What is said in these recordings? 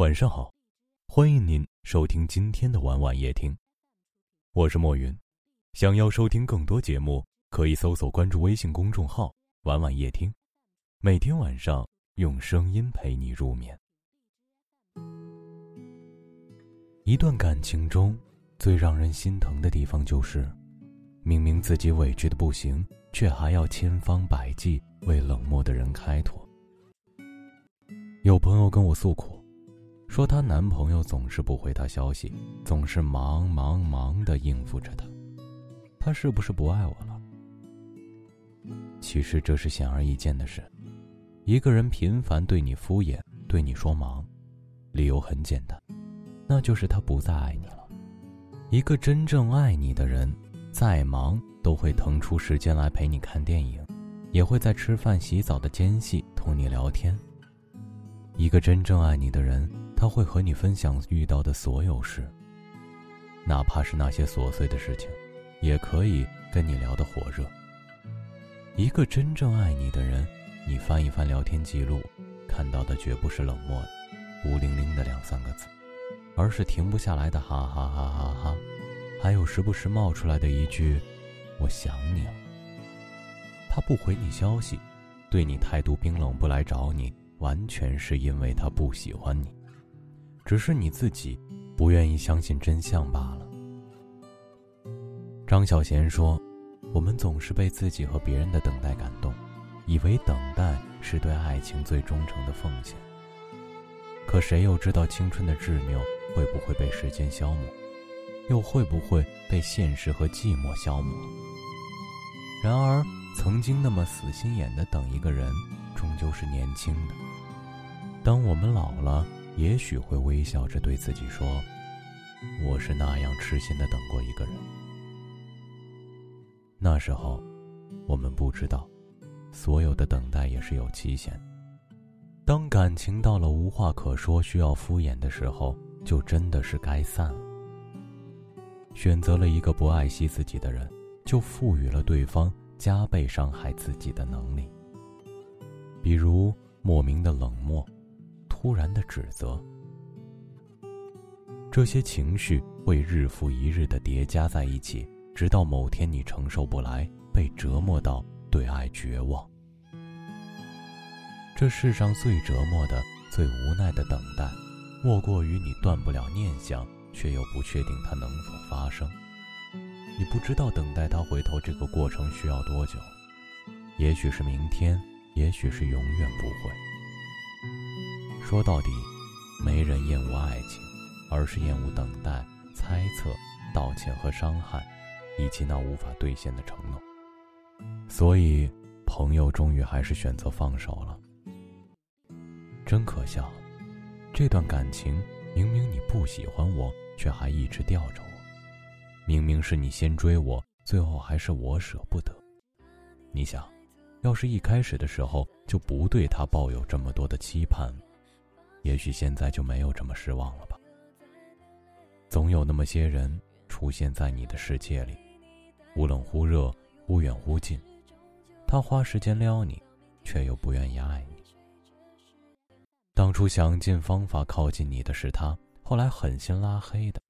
晚上好，欢迎您收听今天的晚晚夜听，我是莫云。想要收听更多节目，可以搜索关注微信公众号“晚晚夜听”，每天晚上用声音陪你入眠。一段感情中最让人心疼的地方，就是明明自己委屈的不行，却还要千方百计为冷漠的人开脱。有朋友跟我诉苦。说她男朋友总是不回她消息，总是忙忙忙的应付着她，他是不是不爱我了？其实这是显而易见的事，一个人频繁对你敷衍，对你说忙，理由很简单，那就是他不再爱你了。一个真正爱你的人，再忙都会腾出时间来陪你看电影，也会在吃饭、洗澡的间隙同你聊天。一个真正爱你的人。他会和你分享遇到的所有事，哪怕是那些琐碎的事情，也可以跟你聊得火热。一个真正爱你的人，你翻一翻聊天记录，看到的绝不是冷漠、孤零零的两三个字，而是停不下来的哈哈哈哈哈，还有时不时冒出来的一句“我想你了”。他不回你消息，对你态度冰冷，不来找你，完全是因为他不喜欢你。只是你自己不愿意相信真相罢了。张小娴说：“我们总是被自己和别人的等待感动，以为等待是对爱情最忠诚的奉献。可谁又知道青春的执拗会不会被时间消磨，又会不会被现实和寂寞消磨？然而，曾经那么死心眼的等一个人，终究是年轻的。当我们老了。”也许会微笑着对自己说：“我是那样痴心的等过一个人。”那时候，我们不知道，所有的等待也是有期限。当感情到了无话可说、需要敷衍的时候，就真的是该散了。选择了一个不爱惜自己的人，就赋予了对方加倍伤害自己的能力。比如莫名的冷漠。突然的指责，这些情绪会日复一日的叠加在一起，直到某天你承受不来，被折磨到对爱绝望。这世上最折磨的、最无奈的等待，莫过于你断不了念想，却又不确定它能否发生。你不知道等待他回头这个过程需要多久，也许是明天，也许是永远不会。说到底，没人厌恶爱情，而是厌恶等待、猜测、道歉和伤害，以及那无法兑现的承诺。所以，朋友终于还是选择放手了。真可笑，这段感情明明你不喜欢我，却还一直吊着我；明明是你先追我，最后还是我舍不得。你想，要是一开始的时候就不对他抱有这么多的期盼。也许现在就没有这么失望了吧。总有那么些人出现在你的世界里，忽冷忽热，忽远忽近。他花时间撩你，却又不愿意爱你。当初想尽方法靠近你的是他，后来狠心拉黑的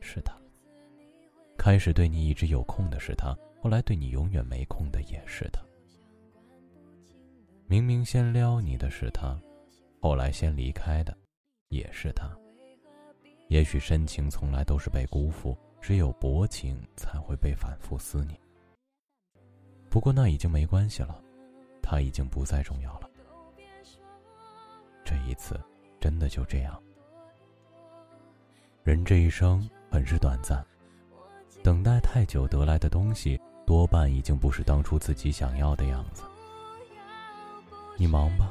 是他。开始对你一直有空的是他，后来对你永远没空的也是他。明明先撩你的是他。后来先离开的，也是他。也许深情从来都是被辜负，只有薄情才会被反复思念。不过那已经没关系了，他已经不再重要了。这一次，真的就这样。人这一生很是短暂，等待太久得来的东西，多半已经不是当初自己想要的样子。你忙吧。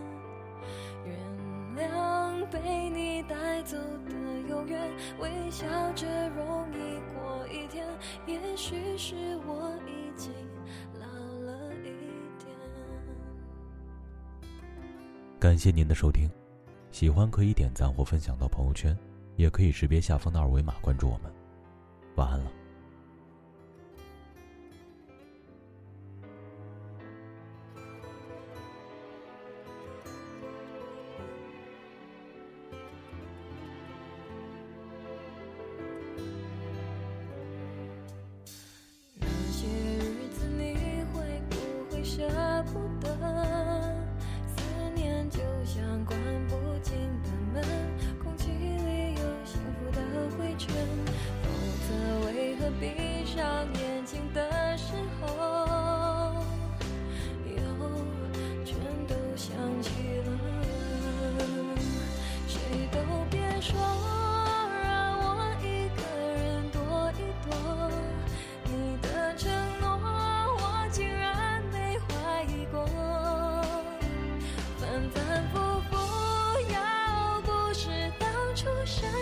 原谅被你带走的。永远微笑着容易过一天，也许是我已经老了一点。感谢您的收听，喜欢可以点赞或分享到朋友圈，也可以识别下方的二维码关注我们。晚安了。的？思念就像关不紧的门，空气里有幸福的灰尘。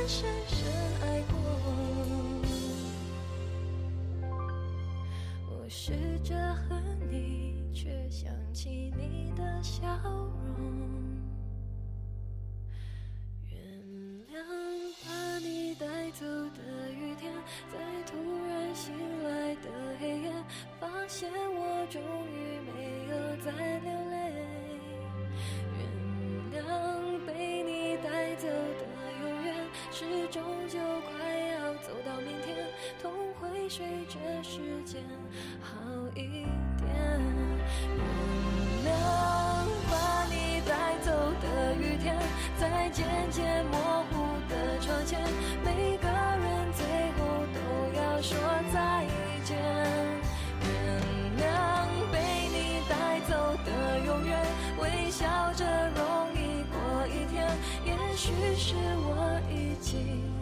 深深爱过，我试着恨你，却想起你的笑容。原谅把你带走的雨天，在突然醒来的黑夜，发现我终于没有再流是终究快要走到明天，痛会随着时间好一点。原谅把你带走的雨天，在渐渐模糊的窗前，每个人最后都要说再见。原谅被你带走的永远，微笑着，许是我已经。